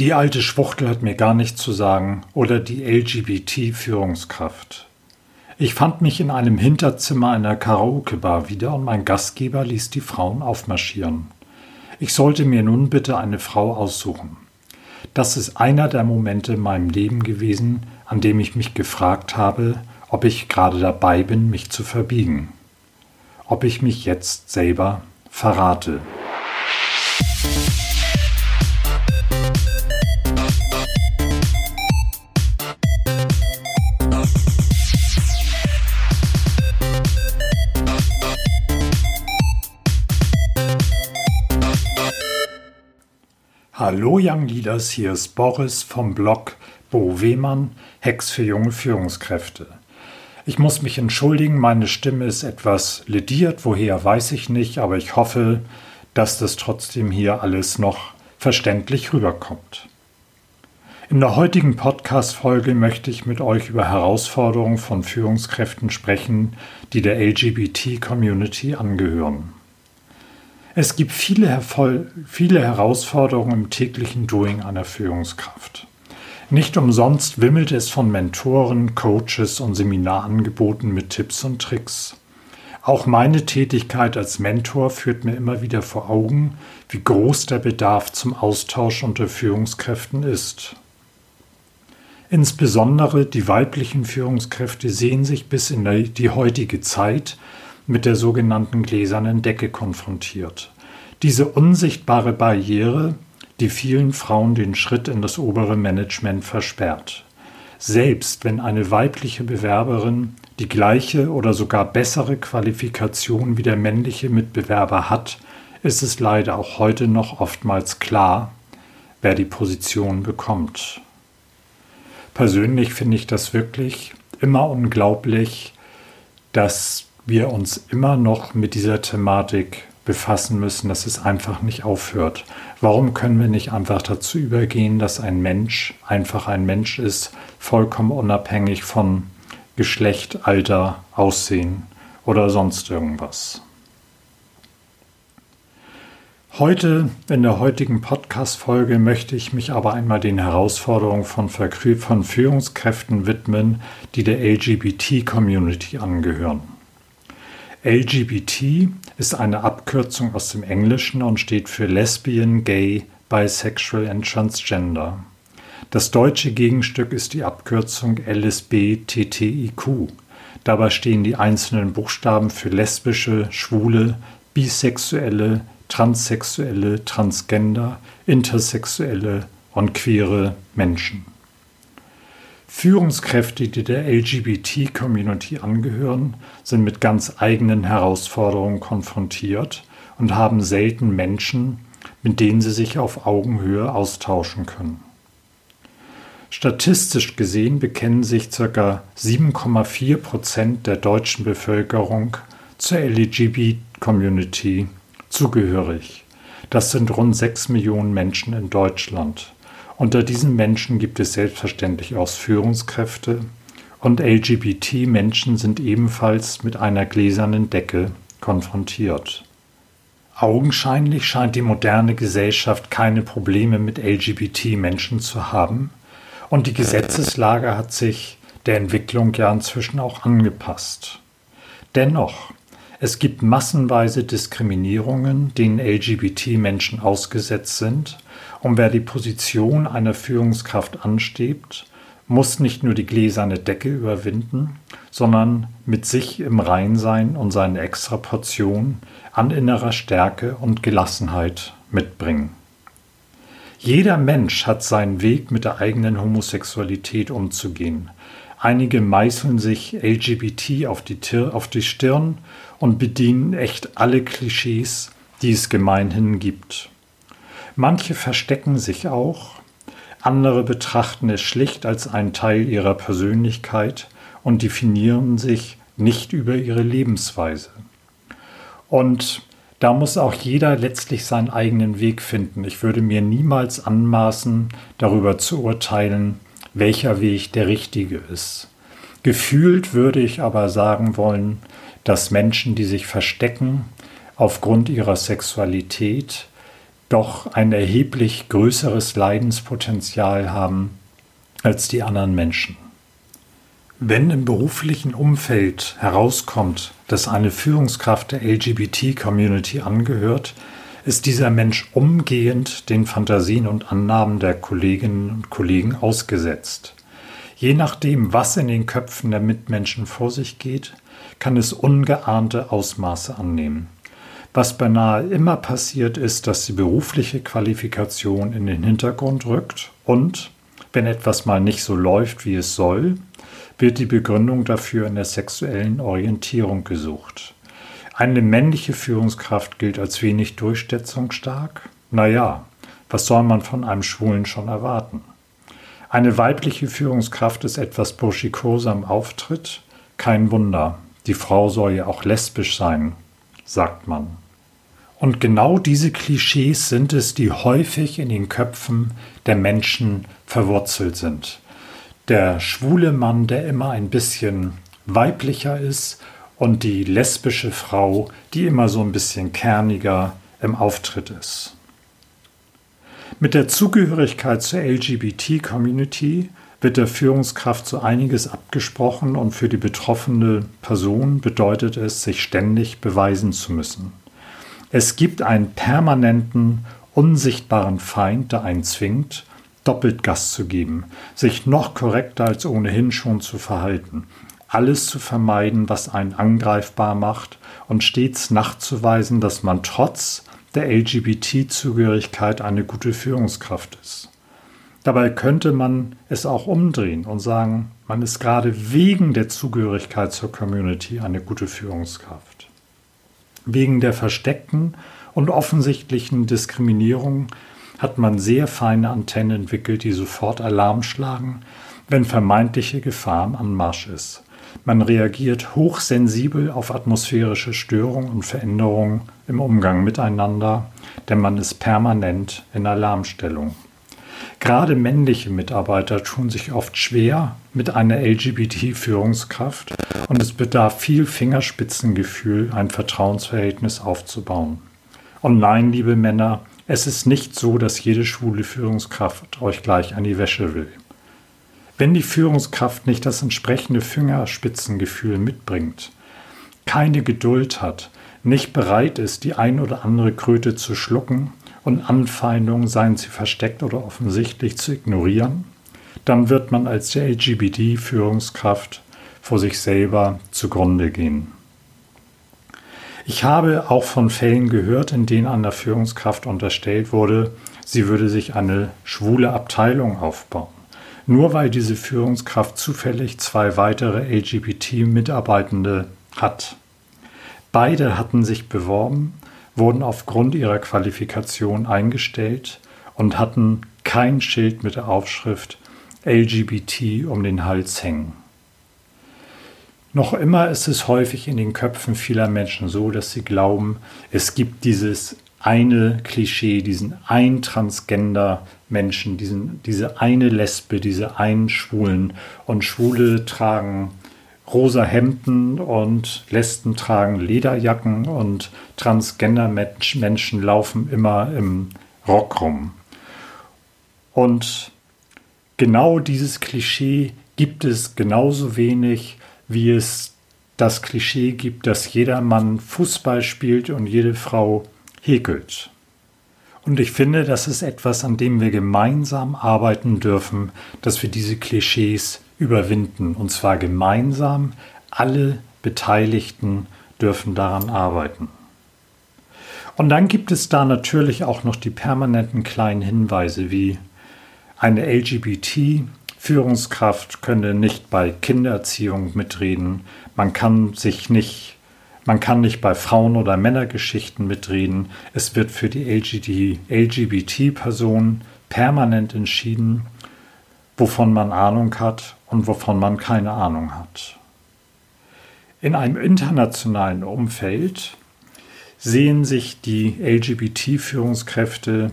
Die alte Schwuchtel hat mir gar nichts zu sagen oder die LGBT-Führungskraft. Ich fand mich in einem Hinterzimmer einer Karaoke-Bar wieder und mein Gastgeber ließ die Frauen aufmarschieren. Ich sollte mir nun bitte eine Frau aussuchen. Das ist einer der Momente in meinem Leben gewesen, an dem ich mich gefragt habe, ob ich gerade dabei bin, mich zu verbiegen. Ob ich mich jetzt selber verrate. Hallo Young Leaders, hier ist Boris vom Blog Bo Wehmann, Hex für junge Führungskräfte. Ich muss mich entschuldigen, meine Stimme ist etwas lediert, woher weiß ich nicht, aber ich hoffe, dass das trotzdem hier alles noch verständlich rüberkommt. In der heutigen Podcast-Folge möchte ich mit euch über Herausforderungen von Führungskräften sprechen, die der LGBT-Community angehören. Es gibt viele, viele Herausforderungen im täglichen Doing einer Führungskraft. Nicht umsonst wimmelt es von Mentoren, Coaches und Seminarangeboten mit Tipps und Tricks. Auch meine Tätigkeit als Mentor führt mir immer wieder vor Augen, wie groß der Bedarf zum Austausch unter Führungskräften ist. Insbesondere die weiblichen Führungskräfte sehen sich bis in die heutige Zeit mit der sogenannten gläsernen Decke konfrontiert. Diese unsichtbare Barriere, die vielen Frauen den Schritt in das obere Management versperrt. Selbst wenn eine weibliche Bewerberin die gleiche oder sogar bessere Qualifikation wie der männliche Mitbewerber hat, ist es leider auch heute noch oftmals klar, wer die Position bekommt. Persönlich finde ich das wirklich immer unglaublich, dass wir uns immer noch mit dieser Thematik befassen müssen, dass es einfach nicht aufhört. Warum können wir nicht einfach dazu übergehen, dass ein Mensch einfach ein Mensch ist, vollkommen unabhängig von Geschlecht, Alter, Aussehen oder sonst irgendwas? Heute, in der heutigen Podcast-Folge, möchte ich mich aber einmal den Herausforderungen von, von Führungskräften widmen, die der LGBT-Community angehören. LGBT ist eine Abkürzung aus dem Englischen und steht für Lesbian, Gay, Bisexual and Transgender. Das deutsche Gegenstück ist die Abkürzung LSB-TTIQ. Dabei stehen die einzelnen Buchstaben für lesbische, schwule, bisexuelle, transsexuelle, transgender, intersexuelle und queere Menschen. Führungskräfte, die der LGBT-Community angehören, sind mit ganz eigenen Herausforderungen konfrontiert und haben selten Menschen, mit denen sie sich auf Augenhöhe austauschen können. Statistisch gesehen bekennen sich ca. 7,4 Prozent der deutschen Bevölkerung zur LGBT-Community zugehörig. Das sind rund 6 Millionen Menschen in Deutschland. Unter diesen Menschen gibt es selbstverständlich auch Führungskräfte und LGBT-Menschen sind ebenfalls mit einer gläsernen Decke konfrontiert. Augenscheinlich scheint die moderne Gesellschaft keine Probleme mit LGBT-Menschen zu haben und die Gesetzeslage hat sich der Entwicklung ja inzwischen auch angepasst. Dennoch, es gibt massenweise Diskriminierungen, denen LGBT-Menschen ausgesetzt sind und wer die Position einer Führungskraft anstrebt, muss nicht nur die gläserne Decke überwinden, sondern mit sich im Rein sein und seine extra Portion an innerer Stärke und Gelassenheit mitbringen. Jeder Mensch hat seinen Weg mit der eigenen Homosexualität umzugehen. Einige meißeln sich LGBT auf die, auf die Stirn und bedienen echt alle Klischees, die es gemeinhin gibt. Manche verstecken sich auch, andere betrachten es schlicht als einen Teil ihrer Persönlichkeit und definieren sich nicht über ihre Lebensweise. Und da muss auch jeder letztlich seinen eigenen Weg finden. Ich würde mir niemals anmaßen, darüber zu urteilen, welcher Weg der richtige ist. Gefühlt würde ich aber sagen wollen, dass Menschen, die sich verstecken aufgrund ihrer Sexualität, doch ein erheblich größeres Leidenspotenzial haben als die anderen Menschen. Wenn im beruflichen Umfeld herauskommt, dass eine Führungskraft der LGBT-Community angehört, ist dieser Mensch umgehend den Fantasien und Annahmen der Kolleginnen und Kollegen ausgesetzt. Je nachdem, was in den Köpfen der Mitmenschen vor sich geht, kann es ungeahnte Ausmaße annehmen. Was beinahe immer passiert ist, dass die berufliche Qualifikation in den Hintergrund rückt und, wenn etwas mal nicht so läuft, wie es soll, wird die Begründung dafür in der sexuellen Orientierung gesucht. Eine männliche Führungskraft gilt als wenig durchsetzungsstark? Naja, was soll man von einem Schwulen schon erwarten? Eine weibliche Führungskraft ist etwas burschikoser im Auftritt? Kein Wunder, die Frau soll ja auch lesbisch sein, sagt man. Und genau diese Klischees sind es, die häufig in den Köpfen der Menschen verwurzelt sind. Der schwule Mann, der immer ein bisschen weiblicher ist und die lesbische Frau, die immer so ein bisschen kerniger im Auftritt ist. Mit der Zugehörigkeit zur LGBT-Community wird der Führungskraft so einiges abgesprochen und für die betroffene Person bedeutet es, sich ständig beweisen zu müssen. Es gibt einen permanenten, unsichtbaren Feind, der einen zwingt, doppelt Gas zu geben, sich noch korrekter als ohnehin schon zu verhalten, alles zu vermeiden, was einen angreifbar macht und stets nachzuweisen, dass man trotz der LGBT-Zugehörigkeit eine gute Führungskraft ist. Dabei könnte man es auch umdrehen und sagen, man ist gerade wegen der Zugehörigkeit zur Community eine gute Führungskraft. Wegen der versteckten und offensichtlichen Diskriminierung hat man sehr feine Antennen entwickelt, die sofort Alarm schlagen, wenn vermeintliche Gefahr am Anmarsch ist. Man reagiert hochsensibel auf atmosphärische Störungen und Veränderungen im Umgang miteinander, denn man ist permanent in Alarmstellung. Gerade männliche Mitarbeiter tun sich oft schwer mit einer LGBT-Führungskraft und es bedarf viel Fingerspitzengefühl, ein Vertrauensverhältnis aufzubauen. Und nein, liebe Männer, es ist nicht so, dass jede schwule Führungskraft euch gleich an die Wäsche will. Wenn die Führungskraft nicht das entsprechende Fingerspitzengefühl mitbringt, keine Geduld hat, nicht bereit ist, die ein oder andere Kröte zu schlucken und Anfeindungen, seien sie versteckt oder offensichtlich, zu ignorieren, dann wird man als LGBT-Führungskraft vor sich selber zugrunde gehen. Ich habe auch von Fällen gehört, in denen einer Führungskraft unterstellt wurde, sie würde sich eine schwule Abteilung aufbauen nur weil diese Führungskraft zufällig zwei weitere LGBT-Mitarbeitende hat. Beide hatten sich beworben, wurden aufgrund ihrer Qualifikation eingestellt und hatten kein Schild mit der Aufschrift LGBT um den Hals hängen. Noch immer ist es häufig in den Köpfen vieler Menschen so, dass sie glauben, es gibt dieses eine Klischee, diesen ein Transgender Menschen, diesen, diese eine Lesbe, diese einen Schwulen. Und Schwule tragen rosa Hemden und Lesben tragen Lederjacken und Transgender-Menschen laufen immer im Rock rum. Und genau dieses Klischee gibt es genauso wenig, wie es das Klischee gibt, dass jeder Mann Fußball spielt und jede Frau häkelt. Und ich finde, das ist etwas, an dem wir gemeinsam arbeiten dürfen, dass wir diese Klischees überwinden. Und zwar gemeinsam. Alle Beteiligten dürfen daran arbeiten. Und dann gibt es da natürlich auch noch die permanenten kleinen Hinweise wie eine LGBT-Führungskraft könne nicht bei Kindererziehung mitreden, man kann sich nicht man kann nicht bei Frauen- oder Männergeschichten mitreden. Es wird für die LGBT-Person permanent entschieden, wovon man Ahnung hat und wovon man keine Ahnung hat. In einem internationalen Umfeld sehen sich die LGBT-Führungskräfte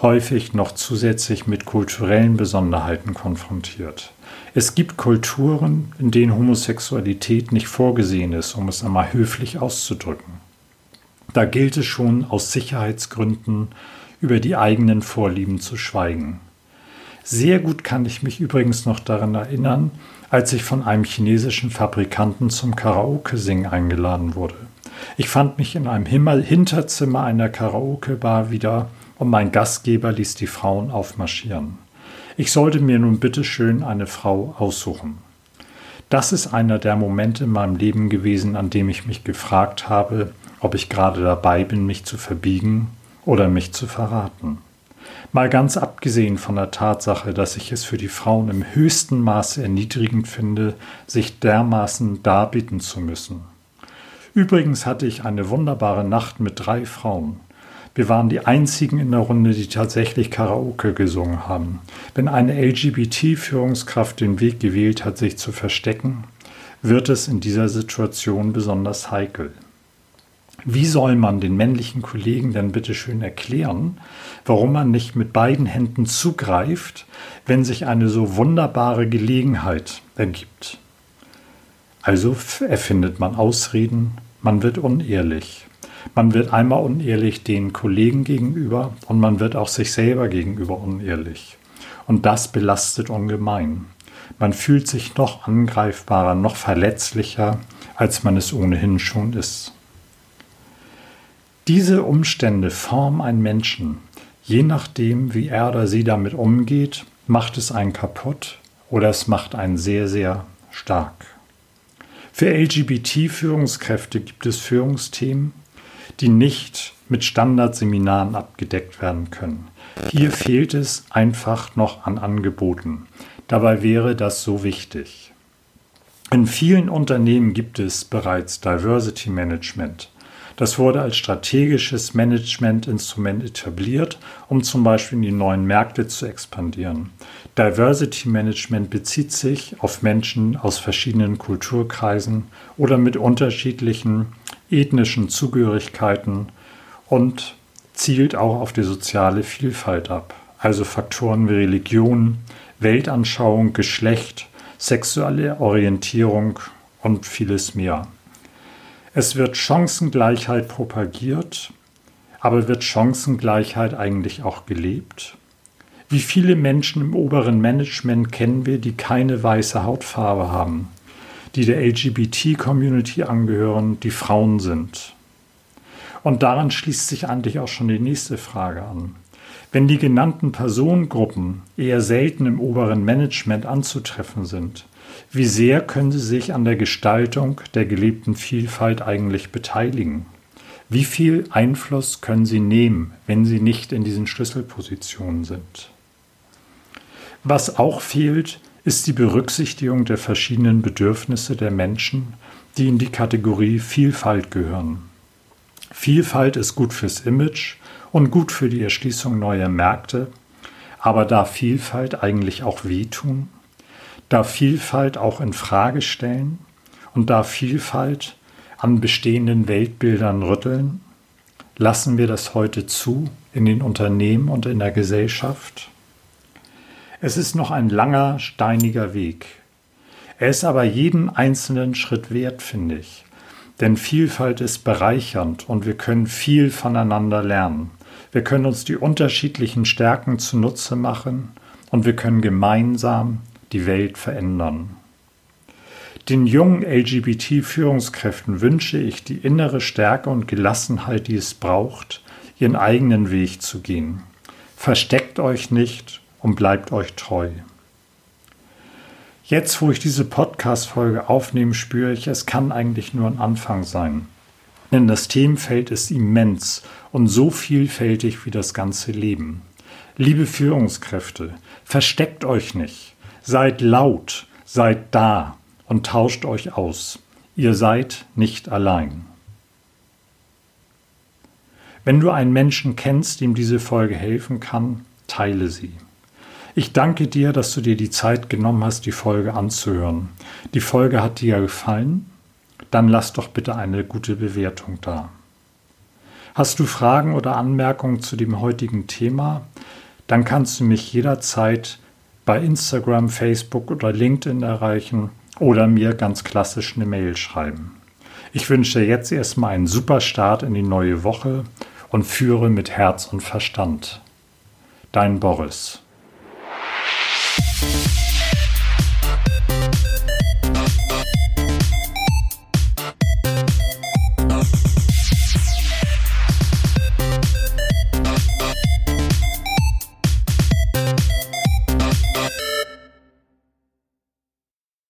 häufig noch zusätzlich mit kulturellen Besonderheiten konfrontiert. Es gibt Kulturen, in denen Homosexualität nicht vorgesehen ist, um es einmal höflich auszudrücken. Da gilt es schon aus Sicherheitsgründen über die eigenen Vorlieben zu schweigen. Sehr gut kann ich mich übrigens noch daran erinnern, als ich von einem chinesischen Fabrikanten zum Karaoke-Singen eingeladen wurde. Ich fand mich in einem Hinterzimmer einer Karaoke-Bar wieder und mein Gastgeber ließ die Frauen aufmarschieren. Ich sollte mir nun bitteschön eine Frau aussuchen. Das ist einer der Momente in meinem Leben gewesen, an dem ich mich gefragt habe, ob ich gerade dabei bin, mich zu verbiegen oder mich zu verraten. Mal ganz abgesehen von der Tatsache, dass ich es für die Frauen im höchsten Maße erniedrigend finde, sich dermaßen darbieten zu müssen. Übrigens hatte ich eine wunderbare Nacht mit drei Frauen. Wir waren die einzigen in der Runde, die tatsächlich Karaoke gesungen haben. Wenn eine LGBT-Führungskraft den Weg gewählt hat, sich zu verstecken, wird es in dieser Situation besonders heikel. Wie soll man den männlichen Kollegen denn bitte schön erklären, warum man nicht mit beiden Händen zugreift, wenn sich eine so wunderbare Gelegenheit ergibt? Also erfindet man Ausreden, man wird unehrlich. Man wird einmal unehrlich den Kollegen gegenüber und man wird auch sich selber gegenüber unehrlich. Und das belastet ungemein. Man fühlt sich noch angreifbarer, noch verletzlicher, als man es ohnehin schon ist. Diese Umstände formen einen Menschen. Je nachdem, wie er oder sie damit umgeht, macht es einen kaputt oder es macht einen sehr, sehr stark. Für LGBT-Führungskräfte gibt es Führungsthemen, die nicht mit Standardseminaren abgedeckt werden können. Hier fehlt es einfach noch an Angeboten. Dabei wäre das so wichtig. In vielen Unternehmen gibt es bereits Diversity Management. Das wurde als strategisches Managementinstrument etabliert, um zum Beispiel in die neuen Märkte zu expandieren. Diversity Management bezieht sich auf Menschen aus verschiedenen Kulturkreisen oder mit unterschiedlichen ethnischen Zugehörigkeiten und zielt auch auf die soziale Vielfalt ab, also Faktoren wie Religion, Weltanschauung, Geschlecht, sexuelle Orientierung und vieles mehr. Es wird Chancengleichheit propagiert, aber wird Chancengleichheit eigentlich auch gelebt? Wie viele Menschen im oberen Management kennen wir, die keine weiße Hautfarbe haben? die der LGBT-Community angehören, die Frauen sind. Und daran schließt sich eigentlich auch schon die nächste Frage an. Wenn die genannten Personengruppen eher selten im oberen Management anzutreffen sind, wie sehr können sie sich an der Gestaltung der gelebten Vielfalt eigentlich beteiligen? Wie viel Einfluss können sie nehmen, wenn sie nicht in diesen Schlüsselpositionen sind? Was auch fehlt, ist die Berücksichtigung der verschiedenen Bedürfnisse der Menschen, die in die Kategorie Vielfalt gehören. Vielfalt ist gut fürs Image und gut für die Erschließung neuer Märkte, aber darf Vielfalt eigentlich auch wehtun? Darf Vielfalt auch in Frage stellen? Und darf Vielfalt an bestehenden Weltbildern rütteln? Lassen wir das heute zu in den Unternehmen und in der Gesellschaft? Es ist noch ein langer, steiniger Weg. Er ist aber jeden einzelnen Schritt wert, finde ich. Denn Vielfalt ist bereichernd und wir können viel voneinander lernen. Wir können uns die unterschiedlichen Stärken zunutze machen und wir können gemeinsam die Welt verändern. Den jungen LGBT-Führungskräften wünsche ich die innere Stärke und Gelassenheit, die es braucht, ihren eigenen Weg zu gehen. Versteckt euch nicht und bleibt euch treu. Jetzt, wo ich diese Podcast-Folge aufnehme, spüre ich, es kann eigentlich nur ein Anfang sein. Denn das Themenfeld ist immens und so vielfältig wie das ganze Leben. Liebe Führungskräfte, versteckt euch nicht. Seid laut, seid da und tauscht euch aus. Ihr seid nicht allein. Wenn du einen Menschen kennst, dem diese Folge helfen kann, teile sie. Ich danke dir, dass du dir die Zeit genommen hast, die Folge anzuhören. Die Folge hat dir gefallen? Dann lass doch bitte eine gute Bewertung da. Hast du Fragen oder Anmerkungen zu dem heutigen Thema? Dann kannst du mich jederzeit bei Instagram, Facebook oder LinkedIn erreichen oder mir ganz klassisch eine Mail schreiben. Ich wünsche jetzt erstmal einen super Start in die neue Woche und führe mit Herz und Verstand. Dein Boris.